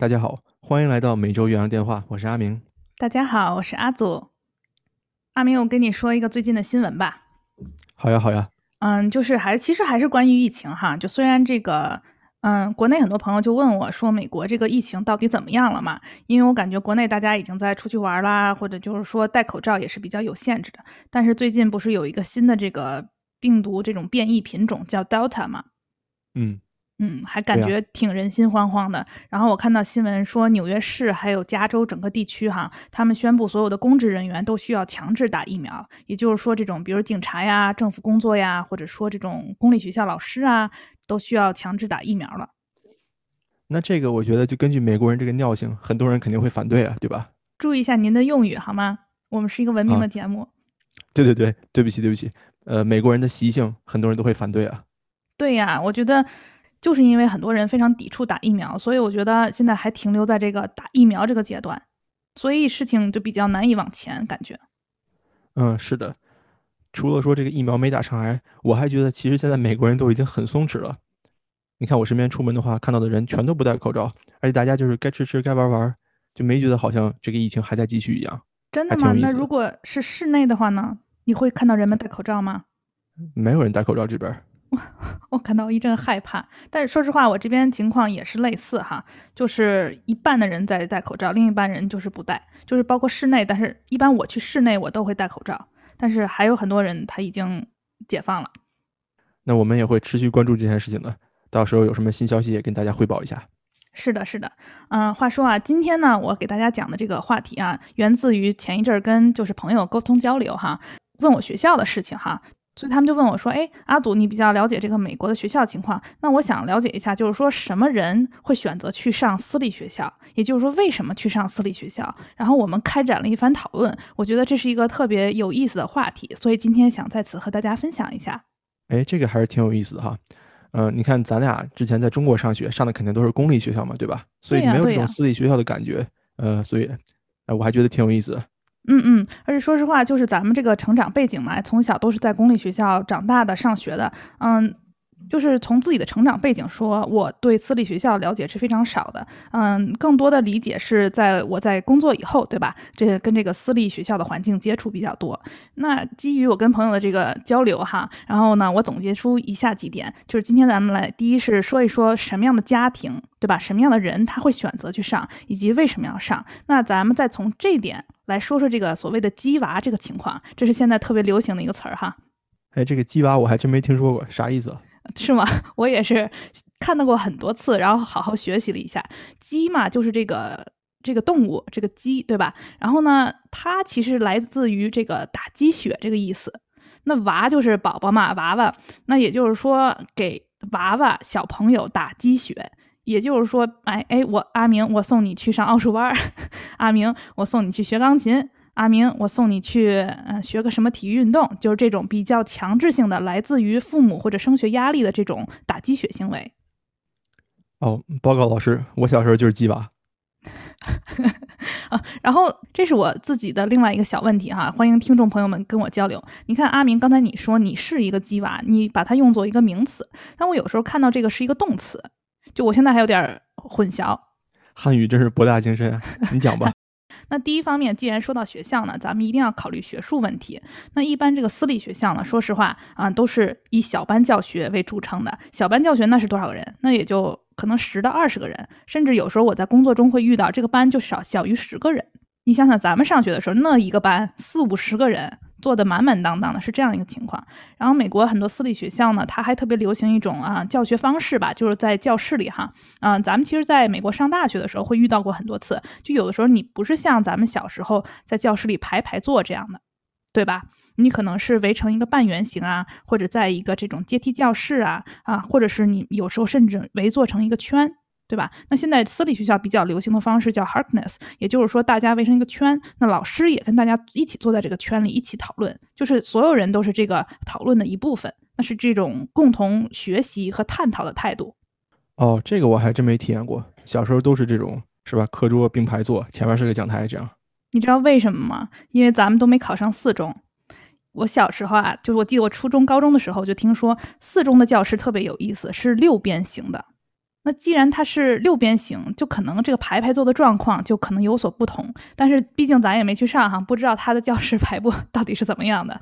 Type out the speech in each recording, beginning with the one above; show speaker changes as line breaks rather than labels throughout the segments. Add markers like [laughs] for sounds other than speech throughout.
大家好，欢迎来到每周岳阳电话，我是阿明。
大家好，我是阿祖。阿明，我跟你说一个最近的新闻吧。
好呀，好呀。
嗯，就是还其实还是关于疫情哈。就虽然这个，嗯，国内很多朋友就问我说，美国这个疫情到底怎么样了嘛？因为我感觉国内大家已经在出去玩啦，或者就是说戴口罩也是比较有限制的。但是最近不是有一个新的这个病毒这种变异品种叫 Delta 嘛？
嗯。
嗯，还感觉挺人心惶惶的。然后我看到新闻说，纽约市还有加州整个地区哈，他们宣布所有的公职人员都需要强制打疫苗。也就是说，这种比如警察呀、政府工作呀，或者说这种公立学校老师啊，都需要强制打疫苗了。
那这个我觉得就根据美国人这个尿性，很多人肯定会反对啊，对吧？
注意一下您的用语好吗？我们是一个文明的节目。
对对对，对不起对不起。呃，美国人的习性，很多人都会反对啊。
对呀，我觉得。就是因为很多人非常抵触打疫苗，所以我觉得现在还停留在这个打疫苗这个阶段，所以事情就比较难以往前。感觉，
嗯，是的。除了说这个疫苗没打上来，我还觉得其实现在美国人都已经很松弛了。你看我身边出门的话，看到的人全都不戴口罩，而且大家就是该吃吃该玩玩，就没觉得好像这个疫情还在继续一样。
真的吗？那如果是室内的话呢？你会看到人们戴口罩吗？
没有人戴口罩这边。[laughs]
我感到一阵害怕，但是说实话，我这边情况也是类似哈，就是一半的人在戴口罩，另一半人就是不戴，就是包括室内，但是一般我去室内我都会戴口罩，但是还有很多人他已经解放了。
那我们也会持续关注这件事情的，到时候有什么新消息也跟大家汇报一下。
是的，是的，嗯，话说啊，今天呢，我给大家讲的这个话题啊，源自于前一阵儿跟就是朋友沟通交流哈，问我学校的事情哈。所以他们就问我说：“哎，阿祖，你比较了解这个美国的学校情况，那我想了解一下，就是说什么人会选择去上私立学校？也就是说，为什么去上私立学校？”然后我们开展了一番讨论，我觉得这是一个特别有意思的话题，所以今天想在此和大家分享一下。
哎，这个还是挺有意思的哈。嗯，你看咱俩之前在中国上学，上的肯定都是公立学校嘛，对吧？所以没有这种私立学校的感觉。呃，所以，哎，我还觉得挺有意思的。
嗯嗯，而且说实话，就是咱们这个成长背景嘛，从小都是在公立学校长大的、上学的，嗯。就是从自己的成长背景说，我对私立学校了解是非常少的。嗯，更多的理解是在我在工作以后，对吧？这跟这个私立学校的环境接触比较多。那基于我跟朋友的这个交流哈，然后呢，我总结出以下几点，就是今天咱们来，第一是说一说什么样的家庭，对吧？什么样的人他会选择去上，以及为什么要上。那咱们再从这点来说说这个所谓的“鸡娃”这个情况，这是现在特别流行的一个词儿哈。
哎，这个“鸡娃”我还真没听说过，啥意思？
是吗？[laughs] 我也是看到过很多次，然后好好学习了一下。鸡嘛，就是这个这个动物，这个鸡，对吧？然后呢，它其实来自于这个打鸡血这个意思。那娃就是宝宝嘛，娃娃。那也就是说，给娃娃小朋友打鸡血。也就是说，哎哎，我阿明，我送你去上奥数班。[laughs] 阿明，我送你去学钢琴。阿明，我送你去，嗯，学个什么体育运动，就是这种比较强制性的，来自于父母或者升学压力的这种打鸡血行为。
哦，报告老师，我小时候就是鸡娃。[laughs]
啊，然后这是我自己的另外一个小问题哈，欢迎听众朋友们跟我交流。你看，阿明，刚才你说你是一个鸡娃，你把它用作一个名词，但我有时候看到这个是一个动词，就我现在还有点混淆。
汉语真是博大精深啊，你讲吧。
那第一方面，既然说到学校呢，咱们一定要考虑学术问题。那一般这个私立学校呢，说实话啊，都是以小班教学为著称的。小班教学那是多少个人？那也就可能十到二十个人，甚至有时候我在工作中会遇到这个班就少小于十个人。你想想，咱们上学的时候，那一个班四五十个人。做的满满当当的，是这样一个情况。然后美国很多私立学校呢，它还特别流行一种啊教学方式吧，就是在教室里哈，嗯，咱们其实在美国上大学的时候会遇到过很多次。就有的时候你不是像咱们小时候在教室里排排坐这样的，对吧？你可能是围成一个半圆形啊，或者在一个这种阶梯教室啊啊，或者是你有时候甚至围坐成一个圈。对吧？那现在私立学校比较流行的方式叫 Harkness，也就是说大家围成一个圈，那老师也跟大家一起坐在这个圈里一起讨论，就是所有人都是这个讨论的一部分，那是这种共同学习和探讨的态度。
哦，这个我还真没体验过，小时候都是这种，是吧？课桌并排坐，前面是个讲台，这样。
你知道为什么吗？因为咱们都没考上四中。我小时候啊，就是我记得我初中、高中的时候就听说四中的教室特别有意思，是六边形的。那既然它是六边形，就可能这个排排坐的状况就可能有所不同。但是毕竟咱也没去上哈，不知道他的教室排布 [laughs] 到底是怎么样的。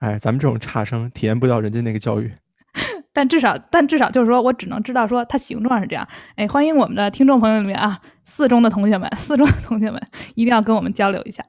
哎，咱们这种差生体验不到人家那个教育。[laughs]
但至少，但至少就是说我只能知道说它形状是这样。哎，欢迎我们的听众朋友里面啊，四中的同学们，四中的同学们一定要跟我们交流一下。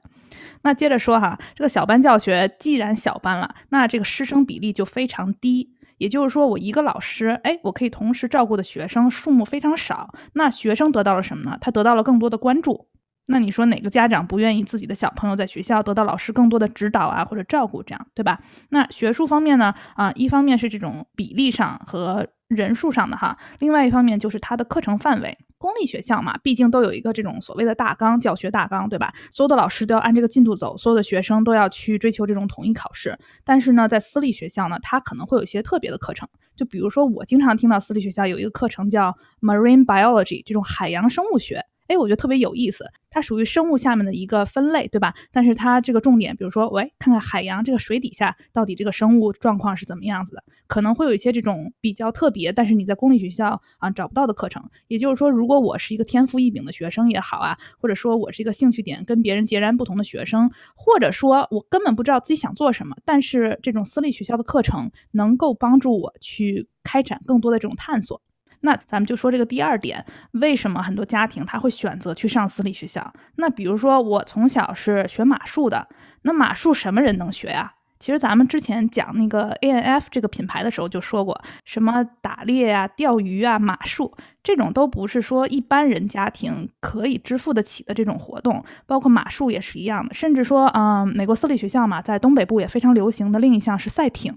那接着说哈，这个小班教学既然小班了，那这个师生比例就非常低。也就是说，我一个老师，哎，我可以同时照顾的学生数目非常少。那学生得到了什么呢？他得到了更多的关注。那你说哪个家长不愿意自己的小朋友在学校得到老师更多的指导啊，或者照顾，这样对吧？那学术方面呢？啊，一方面是这种比例上和人数上的哈，另外一方面就是它的课程范围。公立学校嘛，毕竟都有一个这种所谓的大纲，教学大纲，对吧？所有的老师都要按这个进度走，所有的学生都要去追求这种统一考试。但是呢，在私立学校呢，它可能会有一些特别的课程，就比如说我经常听到私立学校有一个课程叫 Marine Biology，这种海洋生物学。哎，我觉得特别有意思，它属于生物下面的一个分类，对吧？但是它这个重点，比如说，喂，看看海洋这个水底下到底这个生物状况是怎么样子的，可能会有一些这种比较特别，但是你在公立学校啊找不到的课程。也就是说，如果我是一个天赋异禀的学生也好啊，或者说我是一个兴趣点跟别人截然不同的学生，或者说我根本不知道自己想做什么，但是这种私立学校的课程能够帮助我去开展更多的这种探索。那咱们就说这个第二点，为什么很多家庭他会选择去上私立学校？那比如说我从小是学马术的，那马术什么人能学呀？其实咱们之前讲那个 A N F 这个品牌的时候就说过，什么打猎呀、钓鱼啊、马术这种都不是说一般人家庭可以支付得起的这种活动，包括马术也是一样的。甚至说，嗯，美国私立学校嘛，在东北部也非常流行的另一项是赛艇。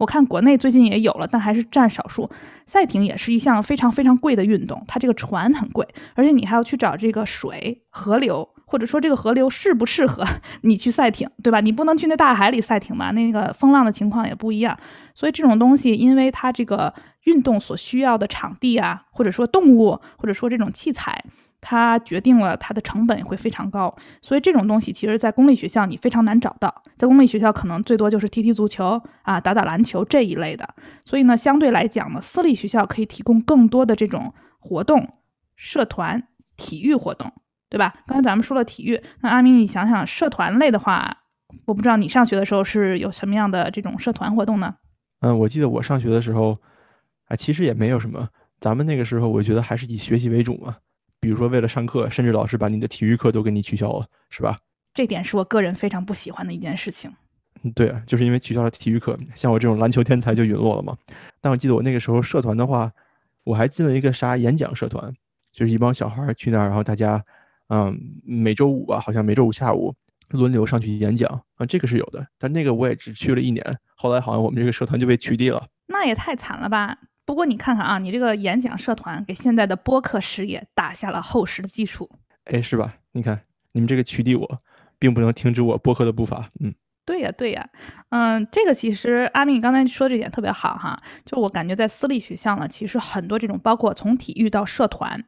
我看国内最近也有了，但还是占少数。赛艇也是一项非常非常贵的运动，它这个船很贵，而且你还要去找这个水河流，或者说这个河流适不适合 [laughs] 你去赛艇，对吧？你不能去那大海里赛艇嘛，那个风浪的情况也不一样。所以这种东西，因为它这个运动所需要的场地啊，或者说动物，或者说这种器材。它决定了它的成本会非常高，所以这种东西其实，在公立学校你非常难找到。在公立学校，可能最多就是踢踢足球啊，打打篮球这一类的。所以呢，相对来讲呢，私立学校可以提供更多的这种活动、社团、体育活动，对吧？刚才咱们说了体育，那阿明，你想想，社团类的话，我不知道你上学的时候是有什么样的这种社团活动呢？
嗯，我记得我上学的时候，啊，其实也没有什么。咱们那个时候，我觉得还是以学习为主嘛。比如说，为了上课，甚至老师把你的体育课都给你取消了，是吧？
这点是我个人非常不喜欢的一件事情。
嗯，对啊，就是因为取消了体育课，像我这种篮球天才就陨落了嘛。但我记得我那个时候社团的话，我还进了一个啥演讲社团，就是一帮小孩去那儿，然后大家，嗯，每周五吧，好像每周五下午轮流上去演讲啊，这个是有的。但那个我也只去了一年，后来好像我们这个社团就被取缔了。
那也太惨了吧！不过你看看啊，你这个演讲社团给现在的播客事业打下了厚实的基础，
哎，是吧？你看你们这个取缔我，并不能停止我播客的步伐。嗯，
对呀，对呀，嗯，这个其实阿明刚才说这点特别好哈，就我感觉在私立学校呢，其实很多这种包括从体育到社团，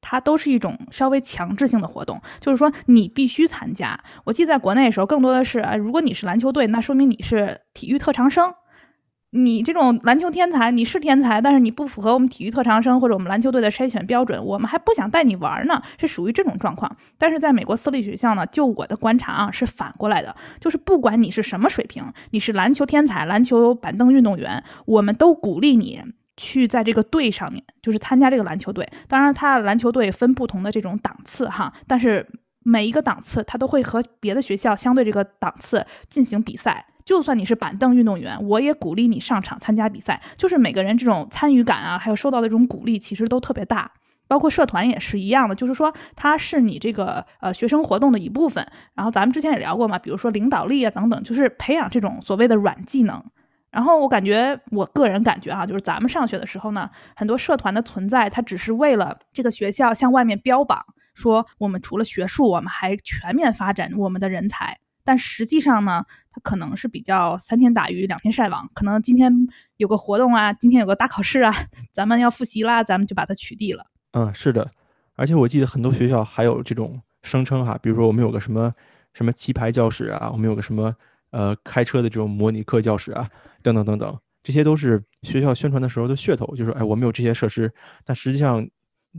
它都是一种稍微强制性的活动，就是说你必须参加。我记得在国内的时候，更多的是，哎，如果你是篮球队，那说明你是体育特长生。你这种篮球天才，你是天才，但是你不符合我们体育特长生或者我们篮球队的筛选标准，我们还不想带你玩呢，是属于这种状况。但是在美国私立学校呢，就我的观察啊，是反过来的，就是不管你是什么水平，你是篮球天才、篮球板凳运动员，我们都鼓励你去在这个队上面，就是参加这个篮球队。当然，他篮球队分不同的这种档次哈，但是每一个档次他都会和别的学校相对这个档次进行比赛。就算你是板凳运动员，我也鼓励你上场参加比赛。就是每个人这种参与感啊，还有受到的这种鼓励，其实都特别大。包括社团也是一样的，就是说它是你这个呃学生活动的一部分。然后咱们之前也聊过嘛，比如说领导力啊等等，就是培养这种所谓的软技能。然后我感觉，我个人感觉啊，就是咱们上学的时候呢，很多社团的存在，它只是为了这个学校向外面标榜，说我们除了学术，我们还全面发展我们的人才。但实际上呢，它可能是比较三天打鱼两天晒网，可能今天有个活动啊，今天有个大考试啊，[laughs] 咱们要复习啦，咱们就把它取缔了。
嗯，是的，而且我记得很多学校还有这种声称哈，比如说我们有个什么什么棋牌教室啊，我们有个什么呃开车的这种模拟课教室啊，等等等等，这些都是学校宣传的时候的噱头，就是哎我们有这些设施，但实际上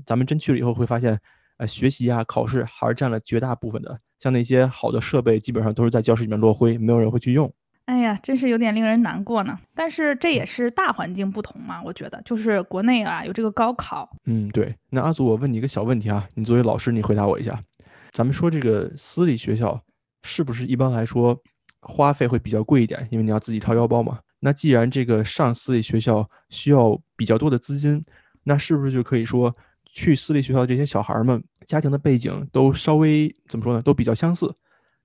咱们真去了以后会发现，呃学习啊考试还是占了绝大部分的，像那些好的设备基本上都是在教室里面落灰，没有人会去用。
哎呀，真是有点令人难过呢。但是这也是大环境不同嘛，我觉得就是国内啊有这个高考。
嗯，对。那阿祖，我问你一个小问题啊，你作为老师，你回答我一下。咱们说这个私立学校是不是一般来说花费会比较贵一点？因为你要自己掏腰包嘛。那既然这个上私立学校需要比较多的资金，那是不是就可以说去私立学校的这些小孩们家庭的背景都稍微怎么说呢？都比较相似。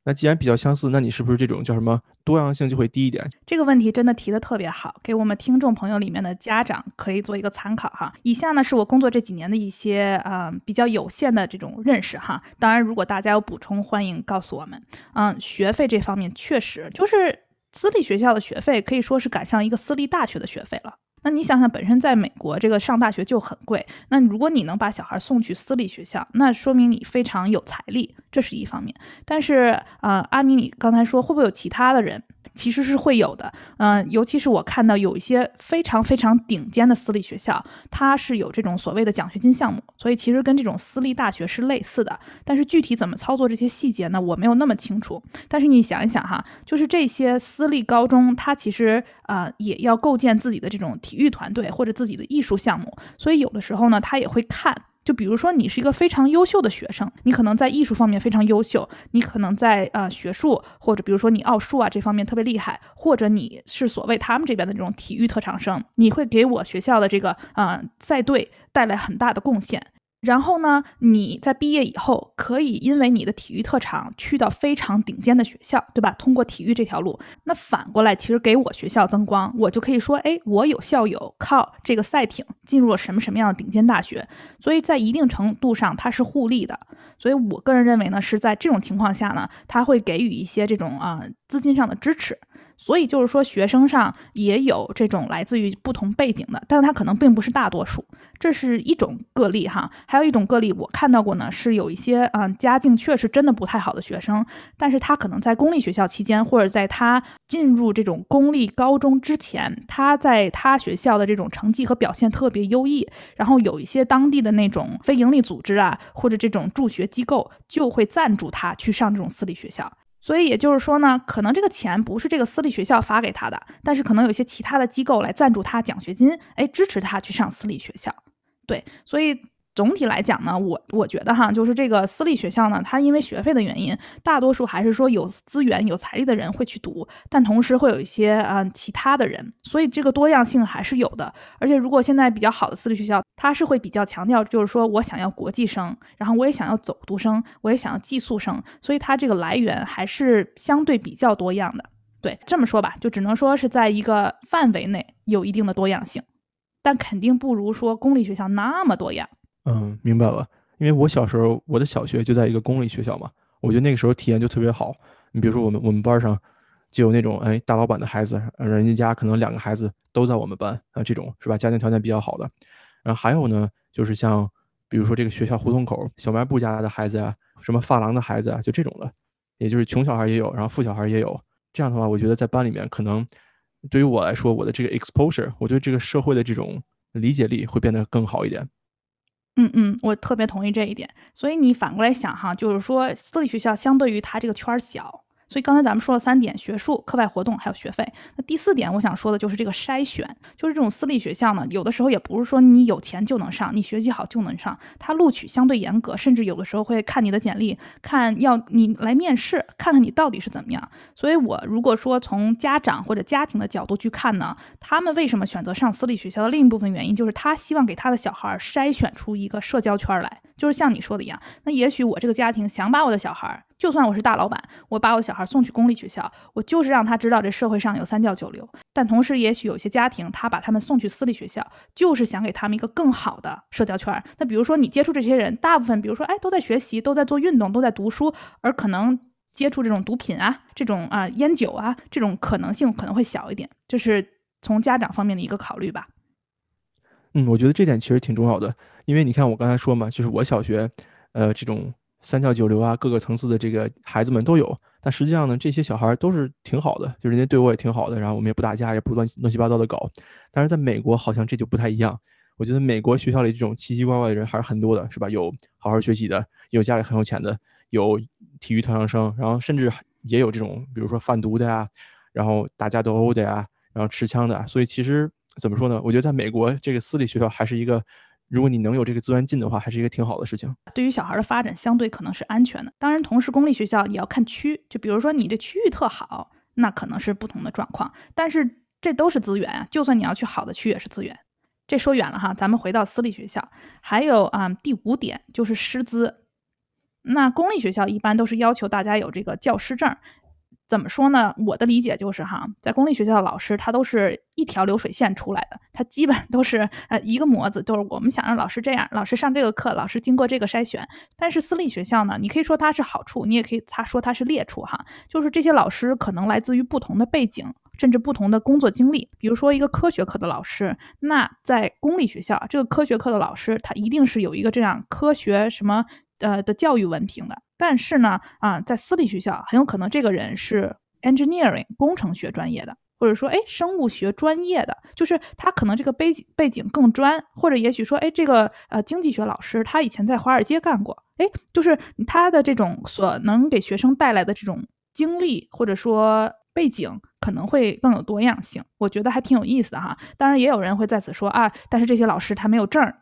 那既然比较相似，那你是不是这种叫什么多样性就会低一点？
这个问题真的提的特别好，给我们听众朋友里面的家长可以做一个参考哈。以下呢是我工作这几年的一些呃比较有限的这种认识哈。当然，如果大家有补充，欢迎告诉我们。嗯，学费这方面确实就是私立学校的学费可以说是赶上一个私立大学的学费了。那你想想，本身在美国这个上大学就很贵，那如果你能把小孩送去私立学校，那说明你非常有财力，这是一方面。但是啊，阿米，你刚才说会不会有其他的人？其实是会有的，嗯，尤其是我看到有一些非常非常顶尖的私立学校，它是有这种所谓的奖学金项目，所以其实跟这种私立大学是类似的。但是具体怎么操作这些细节呢？我没有那么清楚。但是你想一想哈，就是这些私立高中，它其实啊也要构建自己的这种体育团队或者自己的艺术项目，所以有的时候呢，他也会看。就比如说，你是一个非常优秀的学生，你可能在艺术方面非常优秀，你可能在呃学术或者比如说你奥数啊这方面特别厉害，或者你是所谓他们这边的这种体育特长生，你会给我学校的这个呃赛队带来很大的贡献。然后呢，你在毕业以后可以因为你的体育特长去到非常顶尖的学校，对吧？通过体育这条路，那反过来其实给我学校增光，我就可以说，哎，我有校友靠这个赛艇进入了什么什么样的顶尖大学，所以在一定程度上它是互利的。所以我个人认为呢，是在这种情况下呢，他会给予一些这种啊资金上的支持。所以就是说，学生上也有这种来自于不同背景的，但是他可能并不是大多数，这是一种个例哈。还有一种个例，我看到过呢，是有一些嗯家境确实真的不太好的学生，但是他可能在公立学校期间，或者在他进入这种公立高中之前，他在他学校的这种成绩和表现特别优异，然后有一些当地的那种非营利组织啊，或者这种助学机构就会赞助他去上这种私立学校。所以也就是说呢，可能这个钱不是这个私立学校发给他的，但是可能有些其他的机构来赞助他奖学金，哎，支持他去上私立学校。对，所以。总体来讲呢，我我觉得哈，就是这个私立学校呢，它因为学费的原因，大多数还是说有资源、有财力的人会去读，但同时会有一些嗯其他的人，所以这个多样性还是有的。而且如果现在比较好的私立学校，它是会比较强调，就是说我想要国际生，然后我也想要走读生，我也想要寄宿生，所以它这个来源还是相对比较多样的。对，这么说吧，就只能说是在一个范围内有一定的多样性，但肯定不如说公立学校那么多样。
嗯，明白了。因为我小时候，我的小学就在一个公立学校嘛，我觉得那个时候体验就特别好。你比如说，我们我们班上就有那种哎大老板的孩子，人家家可能两个孩子都在我们班啊，这种是吧？家庭条件比较好的。然后还有呢，就是像比如说这个学校胡同口小卖部家的孩子啊，什么发廊的孩子啊，就这种的，也就是穷小孩也有，然后富小孩也有。这样的话，我觉得在班里面可能对于我来说，我的这个 exposure，我对这个社会的这种理解力会变得更好一点。
嗯嗯，我特别同意这一点。所以你反过来想哈，就是说私立学校相对于它这个圈儿小。所以刚才咱们说了三点：学术、课外活动，还有学费。那第四点，我想说的就是这个筛选，就是这种私立学校呢，有的时候也不是说你有钱就能上，你学习好就能上，它录取相对严格，甚至有的时候会看你的简历，看要你来面试，看看你到底是怎么样。所以我如果说从家长或者家庭的角度去看呢，他们为什么选择上私立学校的另一部分原因，就是他希望给他的小孩筛选出一个社交圈来。就是像你说的一样，那也许我这个家庭想把我的小孩，就算我是大老板，我把我的小孩送去公立学校，我就是让他知道这社会上有三教九流。但同时，也许有些家庭他把他们送去私立学校，就是想给他们一个更好的社交圈。那比如说你接触这些人，大部分比如说哎都在学习，都在做运动，都在读书，而可能接触这种毒品啊、这种啊烟酒啊这种可能性可能会小一点。这是从家长方面的一个考虑吧。
嗯，我觉得这点其实挺重要的，因为你看我刚才说嘛，就是我小学，呃，这种三教九流啊，各个层次的这个孩子们都有，但实际上呢，这些小孩都是挺好的，就人家对我也挺好的，然后我们也不打架，也不乱乱七八糟的搞。但是在美国好像这就不太一样。我觉得美国学校里这种奇奇怪怪的人还是很多的，是吧？有好好学习的，有家里很有钱的，有体育特长生，然后甚至也有这种，比如说贩毒的呀，然后打架斗殴的呀，然后持枪的。所以其实怎么说呢？我觉得在美国这个私立学校还是一个。如果你能有这个资源进的话，还是一个挺好的事情。
对于小孩的发展，相对可能是安全的。当然，同时公立学校也要看区，就比如说你这区域特好，那可能是不同的状况。但是这都是资源啊，就算你要去好的区也是资源。这说远了哈，咱们回到私立学校。还有啊，第五点就是师资。那公立学校一般都是要求大家有这个教师证。怎么说呢？我的理解就是哈，在公立学校的老师，他都是一条流水线出来的，他基本都是呃一个模子，就是我们想让老师这样，老师上这个课，老师经过这个筛选。但是私立学校呢，你可以说它是好处，你也可以他说它是劣处哈，就是这些老师可能来自于不同的背景，甚至不同的工作经历。比如说一个科学课的老师，那在公立学校，这个科学课的老师他一定是有一个这样科学什么呃的教育文凭的。但是呢，啊，在私立学校很有可能这个人是 engineering 工程学专业的，或者说哎生物学专业的，就是他可能这个背背景更专，或者也许说哎这个呃经济学老师他以前在华尔街干过，哎，就是他的这种所能给学生带来的这种经历或者说背景可能会更有多样性，我觉得还挺有意思的哈。当然也有人会在此说啊，但是这些老师他没有证儿。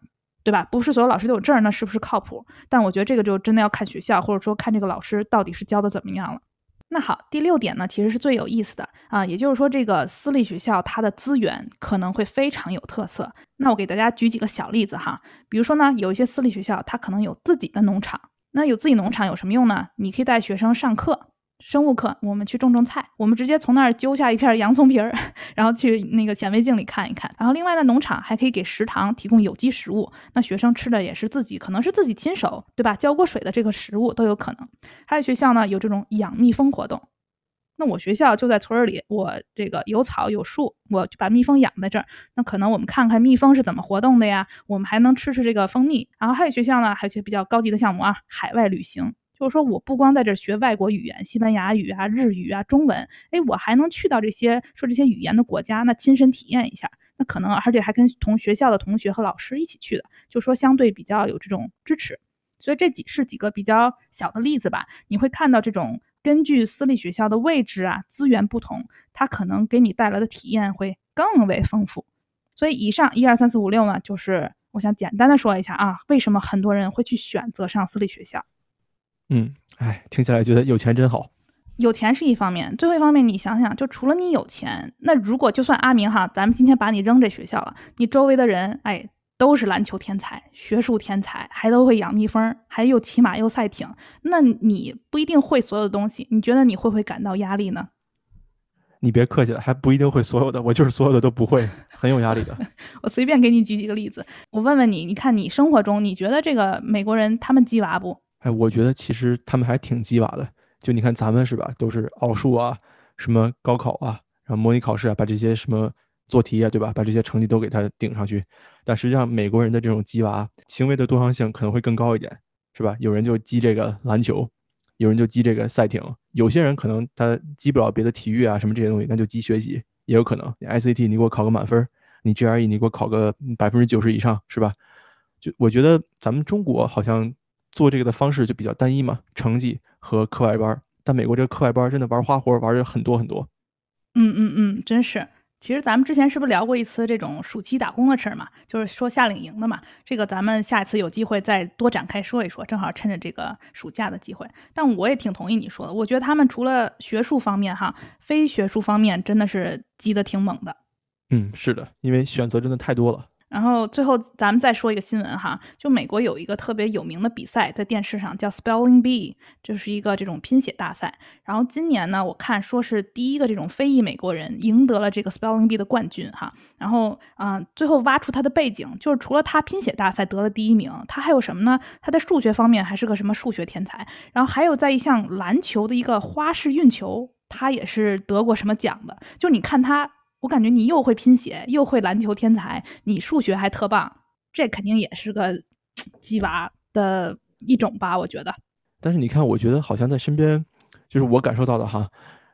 对吧？不是所有老师都有证，那是不是靠谱？但我觉得这个就真的要看学校，或者说看这个老师到底是教的怎么样了。那好，第六点呢，其实是最有意思的啊，也就是说这个私立学校它的资源可能会非常有特色。那我给大家举几个小例子哈，比如说呢，有一些私立学校它可能有自己的农场，那有自己农场有什么用呢？你可以带学生上课。生物课，我们去种种菜，我们直接从那儿揪下一片洋葱皮儿，[laughs] 然后去那个显微镜里看一看。然后另外呢，农场还可以给食堂提供有机食物，那学生吃的也是自己，可能是自己亲手，对吧？浇过水的这个食物都有可能。还有学校呢，有这种养蜜蜂活动。那我学校就在村儿里，我这个有草有树，我就把蜜蜂养在这儿。那可能我们看看蜜蜂是怎么活动的呀？我们还能吃吃这个蜂蜜。然后还有学校呢，还有些比较高级的项目啊，海外旅行。就是说，我不光在这学外国语言，西班牙语啊、日语啊、中文，哎，我还能去到这些说这些语言的国家，那亲身体验一下，那可能而且还跟同学校的同学和老师一起去的，就说相对比较有这种支持。所以这几是几个比较小的例子吧，你会看到这种根据私立学校的位置啊、资源不同，它可能给你带来的体验会更为丰富。所以以上一二三四五六呢，就是我想简单的说一下啊，为什么很多人会去选择上私立学校。
嗯，哎，听起来觉得有钱真好。
有钱是一方面，最后一方面，你想想，就除了你有钱，那如果就算阿明哈，咱们今天把你扔这学校了，你周围的人，哎，都是篮球天才、学术天才，还都会养蜜蜂，还又骑马又赛艇，那你不一定会所有的东西，你觉得你会不会感到压力呢？
你别客气了，还不一定会所有的，我就是所有的都不会，很有压力的。[laughs]
我随便给你举几个例子，我问问你，你看你生活中，你觉得这个美国人他们鸡娃不？
哎，我觉得其实他们还挺鸡娃的。就你看咱们是吧，都是奥数啊，什么高考啊，然后模拟考试啊，把这些什么做题啊，对吧？把这些成绩都给他顶上去。但实际上美国人的这种鸡娃行为的多样性可能会更高一点，是吧？有人就鸡这个篮球，有人就鸡这个赛艇，有些人可能他鸡不了别的体育啊什么这些东西，那就鸡学习也有可能。你 ICT 你给我考个满分，你 GRE 你给我考个百分之九十以上，是吧？就我觉得咱们中国好像。做这个的方式就比较单一嘛，成绩和课外班。但美国这个课外班真的玩花活玩的很多很多。
嗯嗯嗯，真是。其实咱们之前是不是聊过一次这种暑期打工的事儿嘛？就是说夏令营的嘛。这个咱们下一次有机会再多展开说一说，正好趁着这个暑假的机会。但我也挺同意你说的，我觉得他们除了学术方面哈，非学术方面真的是积得挺猛的。
嗯，是的，因为选择真的太多了。
然后最后咱们再说一个新闻哈，就美国有一个特别有名的比赛，在电视上叫 Spelling Bee，就是一个这种拼写大赛。然后今年呢，我看说是第一个这种非裔美国人赢得了这个 Spelling Bee 的冠军哈。然后嗯，最后挖出他的背景，就是除了他拼写大赛得了第一名，他还有什么呢？他在数学方面还是个什么数学天才。然后还有在一项篮球的一个花式运球，他也是得过什么奖的。就你看他。我感觉你又会拼写，又会篮球天才，你数学还特棒，这肯定也是个鸡娃的一种吧？我觉得。
但是你看，我觉得好像在身边就是我感受到的哈，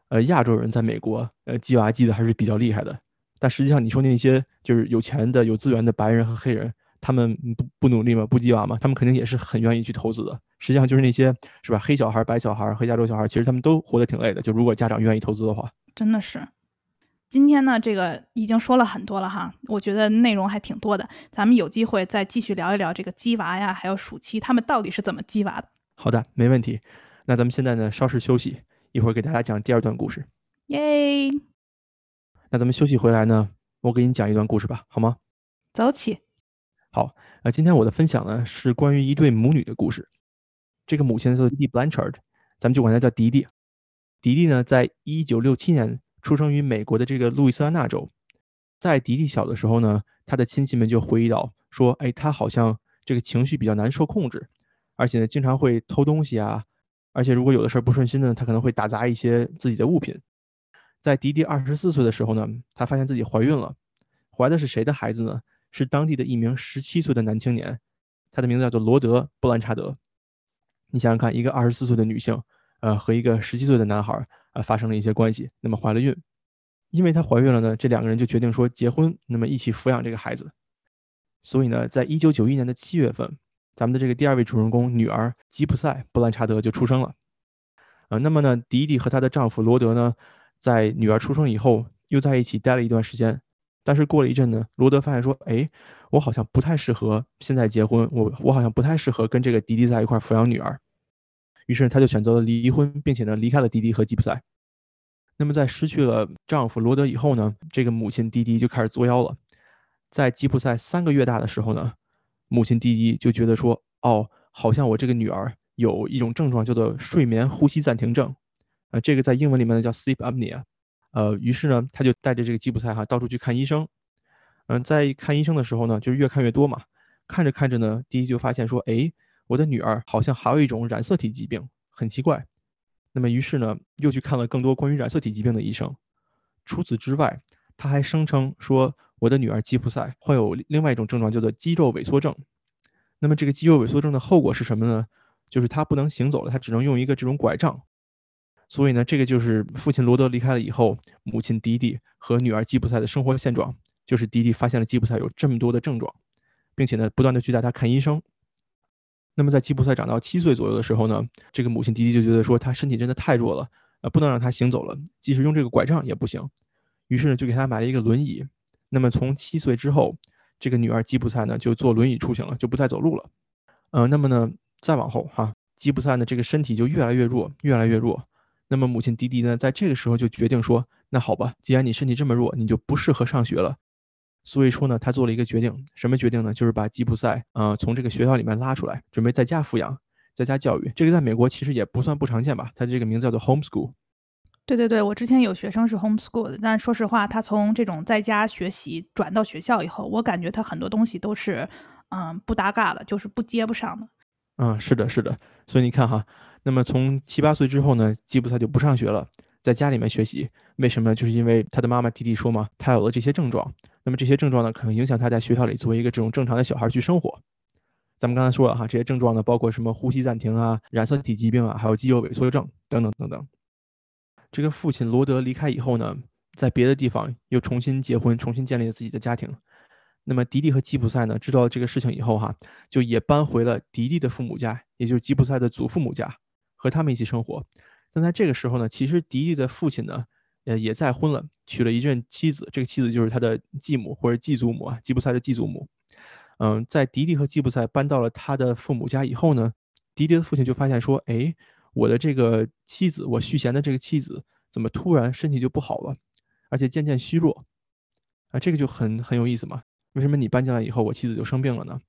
呃，亚洲人在美国，呃，鸡娃鸡的还是比较厉害的。但实际上，你说那些就是有钱的、有资源的白人和黑人，他们不不努力吗？不鸡娃吗？他们肯定也是很愿意去投资的。实际上就是那些是吧？黑小孩、白小孩和亚洲小孩，其实他们都活得挺累的。就如果家长愿意投资的话，
真的是。今天呢，这个已经说了很多了哈，我觉得内容还挺多的。咱们有机会再继续聊一聊这个鸡娃呀，还有暑期他们到底是怎么鸡娃的。
好的，没问题。那咱们现在呢，稍事休息，一会儿给大家讲第二段故事。
耶！
那咱们休息回来呢，我给你讲一段故事吧，好吗？
走起。
好，那今天我的分享呢是关于一对母女的故事。这个母亲叫做迪· Blanchard，咱们就管她叫迪迪。迪迪呢，在一九六七年。出生于美国的这个路易斯安那州，在迪迪小的时候呢，他的亲戚们就回忆到说，哎，他好像这个情绪比较难受控制，而且呢，经常会偷东西啊，而且如果有的事儿不顺心呢，他可能会打砸一些自己的物品。在迪迪二十四岁的时候呢，他发现自己怀孕了，怀的是谁的孩子呢？是当地的一名十七岁的男青年，他的名字叫做罗德·布兰查德。你想想看，一个二十四岁的女性，呃，和一个十七岁的男孩。啊，发生了一些关系，那么怀了孕，因为她怀孕了呢，这两个人就决定说结婚，那么一起抚养这个孩子。所以呢，在一九九一年的七月份，咱们的这个第二位主人公女儿吉普赛·布兰查德就出生了。呃，那么呢，迪迪和她的丈夫罗德呢，在女儿出生以后又在一起待了一段时间，但是过了一阵呢，罗德发现说，哎，我好像不太适合现在结婚，我我好像不太适合跟这个迪迪在一块抚养女儿。于是她就选择了离婚，并且呢离开了迪迪和吉普赛。那么在失去了丈夫罗德以后呢，这个母亲迪迪就开始作妖了。在吉普赛三个月大的时候呢，母亲迪迪就觉得说，哦，好像我这个女儿有一种症状叫做睡眠呼吸暂停症，呃，这个在英文里面呢叫 sleep apnea。呃，于是呢，她就带着这个吉普赛哈到处去看医生。嗯，在看医生的时候呢，就是越看越多嘛，看着看着呢，迪迪就发现说，哎。我的女儿好像还有一种染色体疾病，很奇怪。那么于是呢，又去看了更多关于染色体疾病的医生。除此之外，他还声称说，我的女儿吉普赛患有另外一种症状，叫做肌肉萎缩症。那么这个肌肉萎缩症的后果是什么呢？就是他不能行走了，他只能用一个这种拐杖。所以呢，这个就是父亲罗德离开了以后，母亲迪迪和女儿吉普赛的生活现状。就是迪迪发现了吉普赛有这么多的症状，并且呢，不断的去带他看医生。那么在吉普赛长到七岁左右的时候呢，这个母亲迪迪就觉得说他身体真的太弱了，呃，不能让他行走了，即使用这个拐杖也不行。于是呢，就给他买了一个轮椅。那么从七岁之后，这个女儿吉普赛呢就坐轮椅出行了，就不再走路了。呃，那么呢，再往后哈，吉普赛呢这个身体就越来越弱，越来越弱。那么母亲迪迪呢，在这个时候就决定说，那好吧，既然你身体这么弱，你就不适合上学了。所以说呢，他做了一个决定，什么决定呢？就是把吉普赛，呃，从这个学校里面拉出来，准备在家抚养，在家教育。这个在美国其实也不算不常见吧？它这个名字叫做 homeschool。
对对对，我之前有学生是 homeschool 的，但说实话，他从这种在家学习转到学校以后，我感觉他很多东西都是，嗯，不搭嘎的，就是不接不上的。
嗯，是的，是的。所以你看哈，那么从七八岁之后呢，吉普赛就不上学了，在家里面学习。为什么？就是因为他的妈妈弟弟说嘛，他有了这些症状。那么这些症状呢，可能影响他在学校里作为一个这种正常的小孩去生活。咱们刚才说了哈，这些症状呢，包括什么呼吸暂停啊、染色体疾病啊，还有肌肉萎缩症等等等等。这个父亲罗德离开以后呢，在别的地方又重新结婚，重新建立了自己的家庭。那么迪迪和吉普赛呢，知道了这个事情以后哈，就也搬回了迪迪的父母家，也就是吉普赛的祖父母家，和他们一起生活。但在这个时候呢，其实迪迪的父亲呢。呃，也再婚了，娶了一任妻子。这个妻子就是他的继母或者继祖母啊，吉普赛的继祖母。嗯，在迪迪和吉普赛搬到了他的父母家以后呢，迪迪的父亲就发现说，哎，我的这个妻子，我续弦的这个妻子，怎么突然身体就不好了，而且渐渐虚弱？啊，这个就很很有意思嘛。为什么你搬进来以后，我妻子就生病了呢？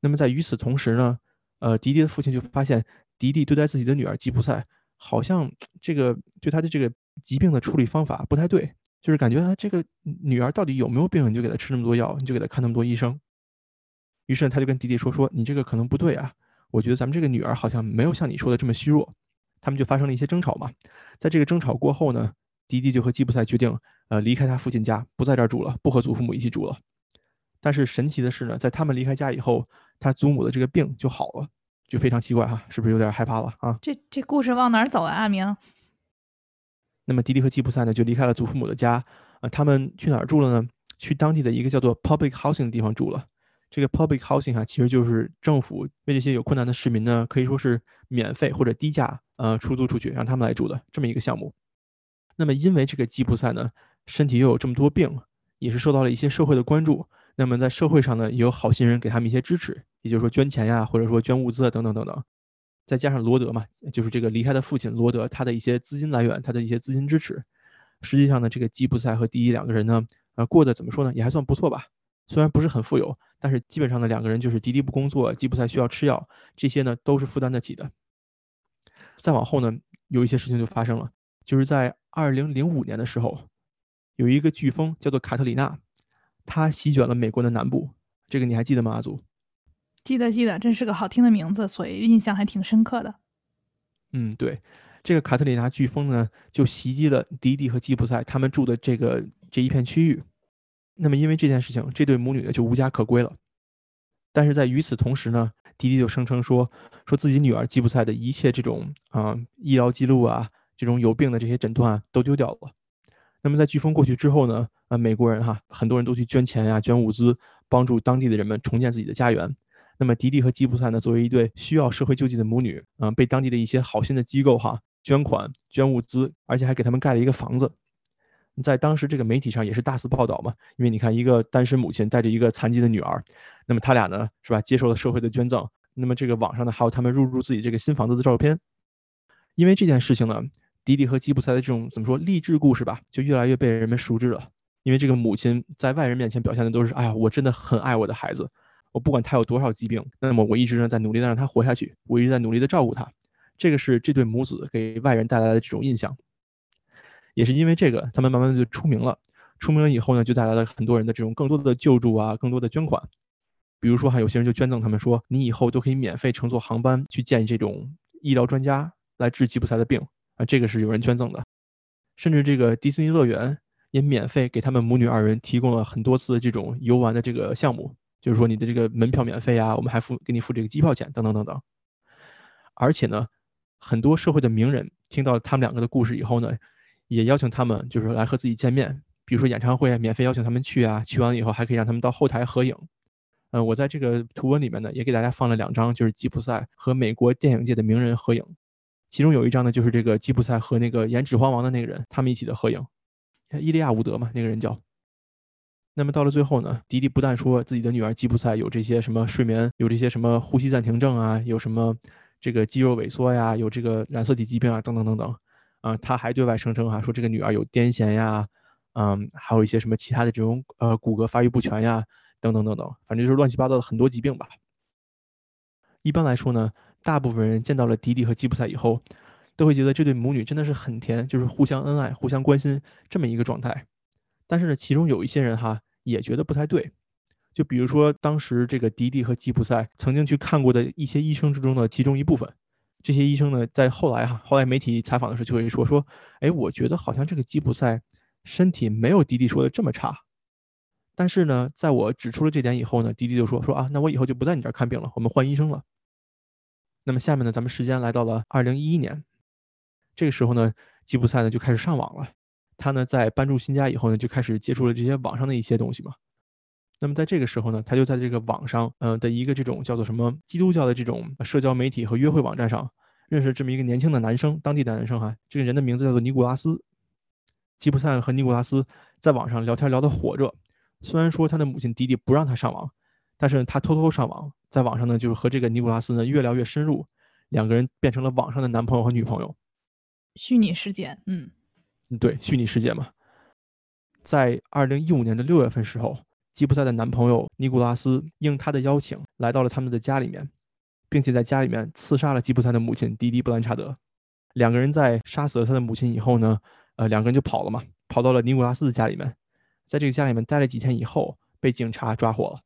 那么在与此同时呢，呃，迪迪的父亲就发现，迪迪对待自己的女儿吉普赛，好像这个对他的这个。疾病的处理方法不太对，就是感觉啊，这个女儿到底有没有病，你就给她吃那么多药，你就给她看那么多医生。于是他就跟弟弟说说，你这个可能不对啊，我觉得咱们这个女儿好像没有像你说的这么虚弱。他们就发生了一些争吵嘛，在这个争吵过后呢，迪迪就和吉普赛决定，呃，离开他父亲家，不在这儿住了，不和祖父母一起住了。但是神奇的是呢，在他们离开家以后，他祖母的这个病就好了，就非常奇怪哈，是不是有点害怕了啊？
这这故事往哪儿走啊？阿明，
那么迪迪和吉普赛呢，就离开了祖父母的家，啊，他们去哪儿住了呢？去当地的一个叫做 public housing 的地方住了。这个 public housing 啊，其实就是政府为这些有困难的市民呢，可以说是免费或者低价呃出租出去，让他们来住的这么一个项目。那么因为这个吉普赛呢，身体又有这么多病，也是受到了一些社会的关注。那么在社会上呢，也有好心人给他们一些支持，也就是说捐钱呀，或者说捐物资啊，等等等等。再加上罗德嘛，就是这个离开的父亲罗德，他的一些资金来源，他的一些资金支持，实际上呢，这个吉普赛和迪迪两个人呢，呃，过得怎么说呢，也还算不错吧。虽然不是很富有，但是基本上呢，两个人就是迪迪不工作，吉普赛需要吃药，这些呢都是负担得起的。再往后呢，有一些事情就发生了，就是在二零零五年的时候，有一个飓风叫做卡特里娜，它席卷了美国的南部，这个你还记得吗，阿祖？
记得记得，真是个好听的名字，所以印象还挺深刻的。
嗯，对，这个卡特里娜飓风呢，就袭击了迪迪和吉普赛他们住的这个这一片区域。那么因为这件事情，这对母女呢就无家可归了。但是在与此同时呢，迪迪就声称说，说自己女儿吉普赛的一切这种啊医疗记录啊，这种有病的这些诊断都丢掉了。那么在飓风过去之后呢，啊美国人哈，很多人都去捐钱呀，捐物资，帮助当地的人们重建自己的家园。那么迪迪和吉普赛呢，作为一对需要社会救济的母女，嗯，被当地的一些好心的机构哈捐款、捐物资，而且还给他们盖了一个房子。在当时这个媒体上也是大肆报道嘛，因为你看一个单身母亲带着一个残疾的女儿，那么他俩呢是吧，接受了社会的捐赠。那么这个网上呢还有他们入住自己这个新房子的照片。因为这件事情呢，迪迪和吉普赛的这种怎么说励志故事吧，就越来越被人们熟知了。因为这个母亲在外人面前表现的都是，哎呀，我真的很爱我的孩子。我不管他有多少疾病，那么我一直呢在努力的让他活下去，我一直在努力的照顾他。这个是这对母子给外人带来的这种印象，也是因为这个，他们慢慢的就出名了。出名了以后呢，就带来了很多人的这种更多的救助啊，更多的捐款。比如说哈，有些人就捐赠他们说，你以后都可以免费乘坐航班去见这种医疗专家来治吉普赛的病啊，这个是有人捐赠的。甚至这个迪士尼乐园也免费给他们母女二人提供了很多次的这种游玩的这个项目。就是说你的这个门票免费啊，我们还付给你付这个机票钱等等等等。而且呢，很多社会的名人听到他们两个的故事以后呢，也邀请他们就是来和自己见面，比如说演唱会免费邀请他们去啊，去完了以后还可以让他们到后台合影。嗯，我在这个图文里面呢也给大家放了两张，就是吉普赛和美国电影界的名人合影，其中有一张呢就是这个吉普赛和那个演《指环王》的那个人他们一起的合影，伊利亚伍德嘛，那个人叫。那么到了最后呢，迪迪不但说自己的女儿吉普赛有这些什么睡眠，有这些什么呼吸暂停症啊，有什么这个肌肉萎缩呀，有这个染色体疾病啊，等等等等，啊，他还对外声称哈，说这个女儿有癫痫呀，嗯，还有一些什么其他的这种呃骨骼发育不全呀，等等等等，反正就是乱七八糟的很多疾病吧。一般来说呢，大部分人见到了迪迪和吉普赛以后，都会觉得这对母女真的是很甜，就是互相恩爱、互相关心这么一个状态。但是呢，其中有一些人哈也觉得不太对，就比如说当时这个迪迪和吉普赛曾经去看过的一些医生之中的其中一部分，这些医生呢在后来哈，后来媒体采访的时候就会说说，哎，我觉得好像这个吉普赛身体没有迪迪说的这么差。但是呢，在我指出了这点以后呢，迪迪就说说啊，那我以后就不在你这儿看病了，我们换医生了。那么下面呢，咱们时间来到了二零一一年，这个时候呢，吉普赛呢就开始上网了。他呢，在搬住新家以后呢，就开始接触了这些网上的一些东西嘛。那么在这个时候呢，他就在这个网上，呃的一个这种叫做什么基督教的这种社交媒体和约会网站上，认识这么一个年轻的男生，当地的男生哈，这个人的名字叫做尼古拉斯。吉普赛和尼古拉斯在网上聊天聊得火热，虽然说他的母亲迪迪不让他上网，但是他偷偷上网，在网上呢，就是和这个尼古拉斯呢越聊越深入，两个人变成了网上的男朋友和女朋友。
虚拟世界，嗯。
嗯对，虚拟世界嘛，在二零一五年的六月份时候，吉普赛的男朋友尼古拉斯应他的邀请来到了他们的家里面，并且在家里面刺杀了吉普赛的母亲迪迪布兰查德。两个人在杀死了他的母亲以后呢，呃，两个人就跑了嘛，跑到了尼古拉斯的家里面，在这个家里面待了几天以后，被警察抓获了。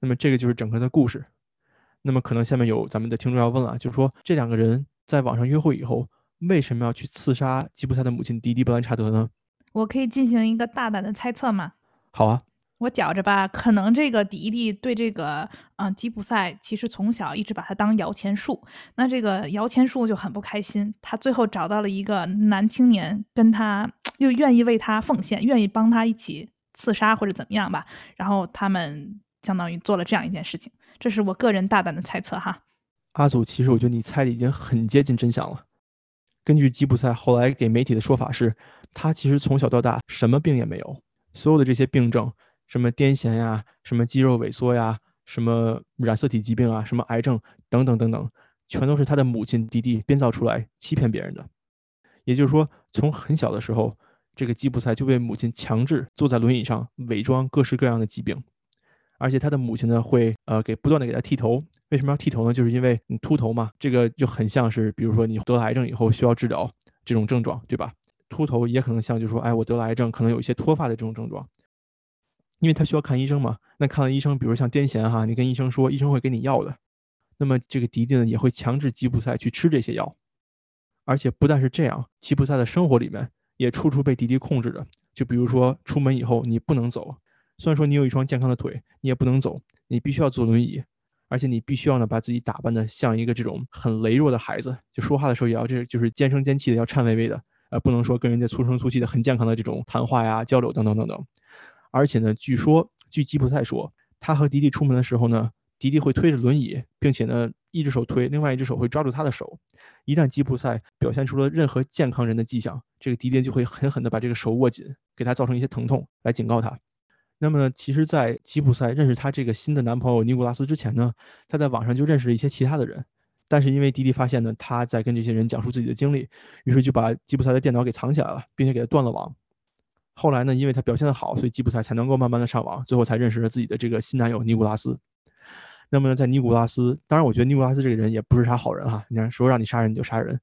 那么这个就是整个的故事。那么可能下面有咱们的听众要问了，就是说这两个人在网上约会以后。为什么要去刺杀吉普赛的母亲迪迪布兰查德呢？
我可以进行一个大胆的猜测吗？
好啊，
我觉着吧，可能这个迪迪对这个嗯、呃吉普赛其实从小一直把他当摇钱树，那这个摇钱树就很不开心。他最后找到了一个男青年，跟他又愿意为他奉献，愿意帮他一起刺杀或者怎么样吧。然后他们相当于做了这样一件事情，这是我个人大胆的猜测哈。
阿祖，其实我觉得你猜的已经很接近真相了。根据吉普赛后来给媒体的说法是，他其实从小到大什么病也没有，所有的这些病症。什么癫痫呀，什么肌肉萎缩呀，什么染色体疾病啊，什么癌症等等等等，全都是他的母亲迪迪编造出来欺骗别人的。也就是说，从很小的时候，这个吉普赛就被母亲强制坐在轮椅上，伪装各式各样的疾病。而且他的母亲呢，会呃给不断的给他剃头。为什么要剃头呢？就是因为你秃头嘛，这个就很像是，比如说你得了癌症以后需要治疗这种症状，对吧？秃头也可能像，就是说，哎，我得了癌症，可能有一些脱发的这种症状。因为他需要看医生嘛，那看了医生，比如像癫痫哈，你跟医生说，医生会给你药的。那么这个迪迪呢，也会强制吉普赛去吃这些药，而且不但是这样，吉普赛的生活里面也处处被迪迪控制着。就比如说出门以后你不能走，虽然说你有一双健康的腿，你也不能走，你必须要坐轮椅，而且你必须要呢把自己打扮的像一个这种很羸弱的孩子，就说话的时候也要这就是尖声尖气的，要颤巍巍的，呃，不能说跟人家粗声粗气的很健康的这种谈话呀、交流等等等等。而且呢，据说，据吉普赛说，他和迪迪出门的时候呢，迪迪会推着轮椅，并且呢，一只手推，另外一只手会抓住他的手。一旦吉普赛表现出了任何健康人的迹象，这个迪迪就会狠狠地把这个手握紧，给他造成一些疼痛，来警告他。那么呢，其实，在吉普赛认识她这个新的男朋友尼古拉斯之前呢，她在网上就认识了一些其他的人。但是因为迪迪发现呢，他在跟这些人讲述自己的经历，于是就把吉普赛的电脑给藏起来了，并且给他断了网。后来呢，因为他表现的好，所以吉普赛才能够慢慢的上网，最后才认识了自己的这个新男友尼古拉斯。那么呢，在尼古拉斯，当然我觉得尼古拉斯这个人也不是啥好人哈，你看说让你杀人你就杀人。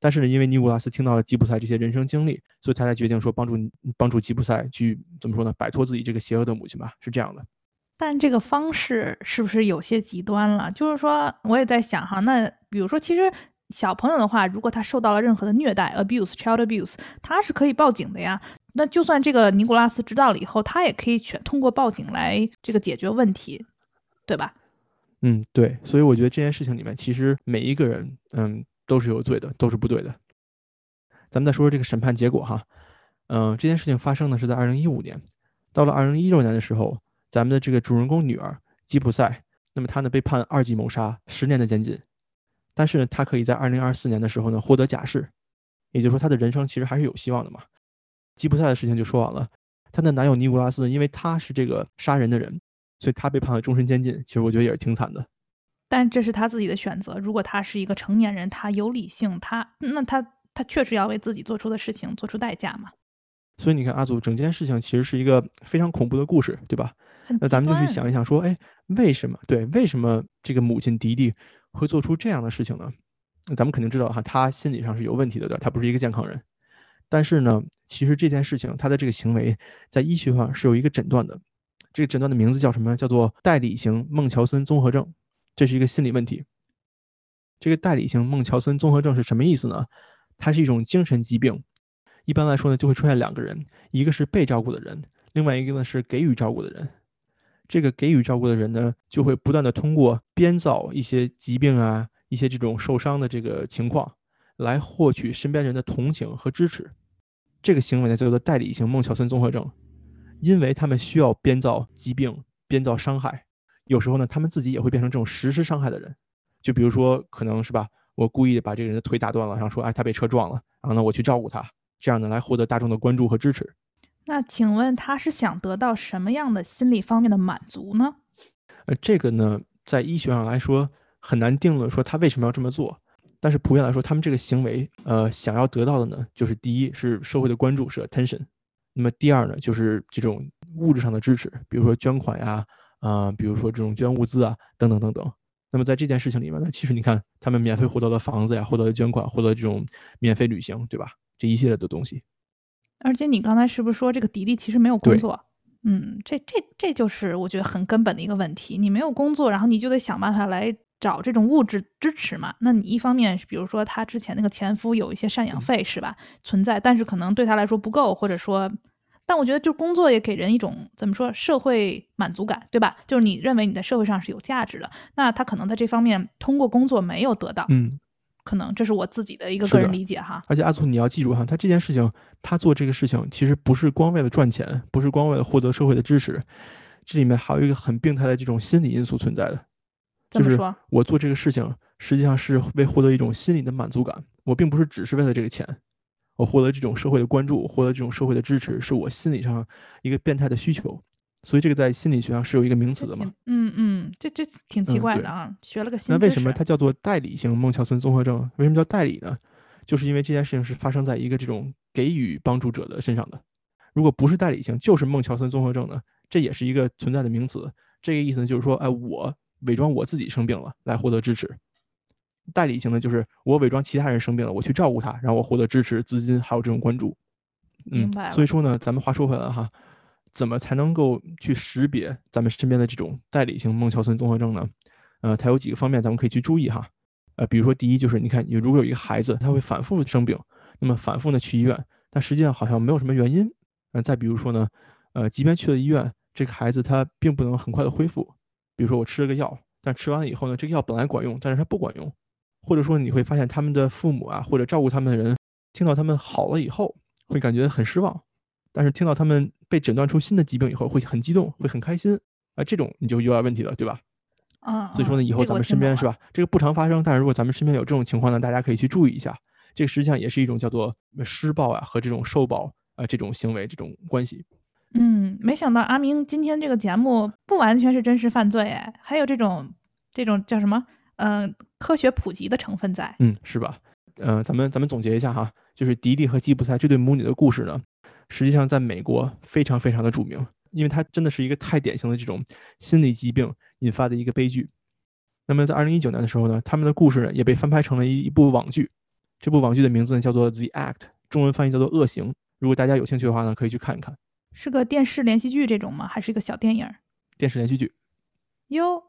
但是呢，因为尼古拉斯听到了吉普赛这些人生经历，所以他才决定说帮助帮助吉普赛去怎么说呢，摆脱自己这个邪恶的母亲吧，是这样的。
但这个方式是不是有些极端了？就是说，我也在想哈，那比如说，其实小朋友的话，如果他受到了任何的虐待 （abuse, child abuse），他是可以报警的呀。那就算这个尼古拉斯知道了以后，他也可以选通过报警来这个解决问题，对吧？
嗯，对。所以我觉得这件事情里面，其实每一个人，嗯，都是有罪的，都是不对的。咱们再说说这个审判结果哈，嗯，这件事情发生呢是在二零一五年，到了二零一六年的时候，咱们的这个主人公女儿吉普赛，那么她呢被判二级谋杀，十年的监禁，但是呢她可以在二零二四年的时候呢获得假释，也就是说她的人生其实还是有希望的嘛。吉普赛的事情就说完了，她的男友尼古拉斯，因为他是这个杀人的人，所以他被判了终身监禁。其实我觉得也是挺惨的。
但这是他自己的选择。如果他是一个成年人，他有理性，他那他他确实要为自己做出的事情做出代价嘛。
所以你看，阿祖整件事情其实是一个非常恐怖的故事，对吧？那咱们就去想一想，说，哎，为什么？对，为什么这个母亲迪迪会做出这样的事情呢？那咱们肯定知道哈，他心理上是有问题的，对吧？他不是一个健康人。但是呢，其实这件事情，他的这个行为在医学上是有一个诊断的，这个诊断的名字叫什么？叫做代理型孟乔森综合症，这是一个心理问题。这个代理型孟乔森综合症是什么意思呢？它是一种精神疾病，一般来说呢，就会出现两个人，一个是被照顾的人，另外一个呢是给予照顾的人。这个给予照顾的人呢，就会不断的通过编造一些疾病啊，一些这种受伤的这个情况。来获取身边人的同情和支持，这个行为呢叫做代理性孟乔森综合症，因为他们需要编造疾病、编造伤害，有时候呢他们自己也会变成这种实施伤害的人，就比如说可能是吧，我故意把这个人的腿打断了，然后说哎他被车撞了，然后呢我去照顾他，这样呢来获得大众的关注和支持。
那请问他是想得到什么样的心理方面的满足呢？
呃，这个呢在医学上来说很难定论说他为什么要这么做。但是普遍来说，他们这个行为，呃，想要得到的呢，就是第一是社会的关注，是 attention。那么第二呢，就是这种物质上的支持，比如说捐款呀，啊，比如说这种捐物资啊，等等等等。那么在这件事情里面呢，其实你看，他们免费获得了房子呀，获得了捐款，获得这种免费旅行，对吧？这一系列的东西。
而且你刚才是不是说这个迪迪其实没有工作？嗯，这这这就是我觉得很根本的一个问题。你没有工作，然后你就得想办法来。找这种物质支持嘛？那你一方面，比如说他之前那个前夫有一些赡养费是吧？存在，但是可能对他来说不够，或者说但我觉得，就工作也给人一种怎么说社会满足感，对吧？就是你认为你在社会上是有价值的，那他可能在这方面通过工作没有得到，
嗯，
可能这是我自己的一个个人理解哈。
而且阿祖你要记住哈，他这件事情，他做这个事情其实不是光为了赚钱，不是光为了获得社会的支持，这里面还有一个很病态的这种心理因素存在的。就是
说，
我做这个事情，实际上是为获得一种心理的满足感。我并不是只是为了这个钱，我获得这种社会的关注，获得这种社会的支持，是我心理上一个变态的需求。所以这个在心理学上是有一个名词的嘛？
嗯嗯，这这挺奇怪的啊，学了个新
那。为什么它叫做代理性孟乔森综合症？为什么叫代理呢？就是因为这件事情是发生在一个这种给予帮助者的身上的。如果不是代理性，就是孟乔森综合症呢，这也是一个存在的名词。这个意思呢，就是说，哎，我伪装我自己生病了来获得支持。代理型的，就是我伪装其他人生病了，我去照顾他，然后我获得支持、资金还有这种关注。嗯所以说呢，咱们话说回来哈，怎么才能够去识别咱们身边的这种代理型孟乔森综合症呢？呃，它有几个方面咱们可以去注意哈。呃，比如说第一就是你看，你如果有一个孩子他会反复生病，那么反复的去医院，但实际上好像没有什么原因。嗯、再比如说呢，呃，即便去了医院，这个孩子他并不能很快的恢复。比如说我吃了个药，但吃完了以后呢，这个药本来管用，但是它不管用。或者说你会发现他们的父母啊，或者照顾他们的人，听到他们好了以后，会感觉很失望，但是听到他们被诊断出新的疾病以后，会很激动，会很开心。啊、这种你就有点问题了，对吧？
嗯，
所以说呢，
嗯
以后咱们身边是吧，这个不常发生，但是如果咱们身边有这种情况呢，大家可以去注意一下。这个实际上也是一种叫做施暴啊和这种受暴啊、这种行为这种关系。
嗯，没想到阿明今天这个节目不完全是真实犯罪，哎，还有这种这种叫什么，呃，科学普及的成分在。
嗯，是吧？呃，咱们咱们总结一下哈，就是迪迪和吉普赛这对母女的故事呢，实际上在美国非常非常的著名，因为它真的是一个太典型的这种心理疾病引发的一个悲剧。那么在二零一九年的时候呢，他们的故事也被翻拍成了一一部网剧，这部网剧的名字呢叫做《The Act》，中文翻译叫做《恶行》。如果大家有兴趣的话呢，可以去看一看
是个电视连续剧这种吗？还是一个小电影儿？
电视连续剧。
哟，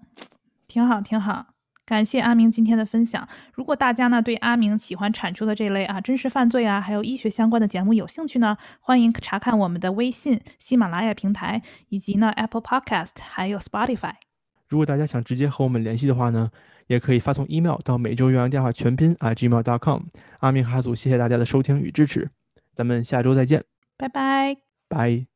挺好，挺好。感谢阿明今天的分享。如果大家呢对阿明喜欢产出的这类啊真实犯罪啊，还有医学相关的节目有兴趣呢，欢迎查看我们的微信、喜马拉雅平台，以及呢 Apple Podcast，还有 Spotify。
如果大家想直接和我们联系的话呢，也可以发送 email 到每周岳阳电话全拼啊 gmail.com。阿明哈组，谢谢大家的收听与支持，咱们下周再见，
拜拜。
拜。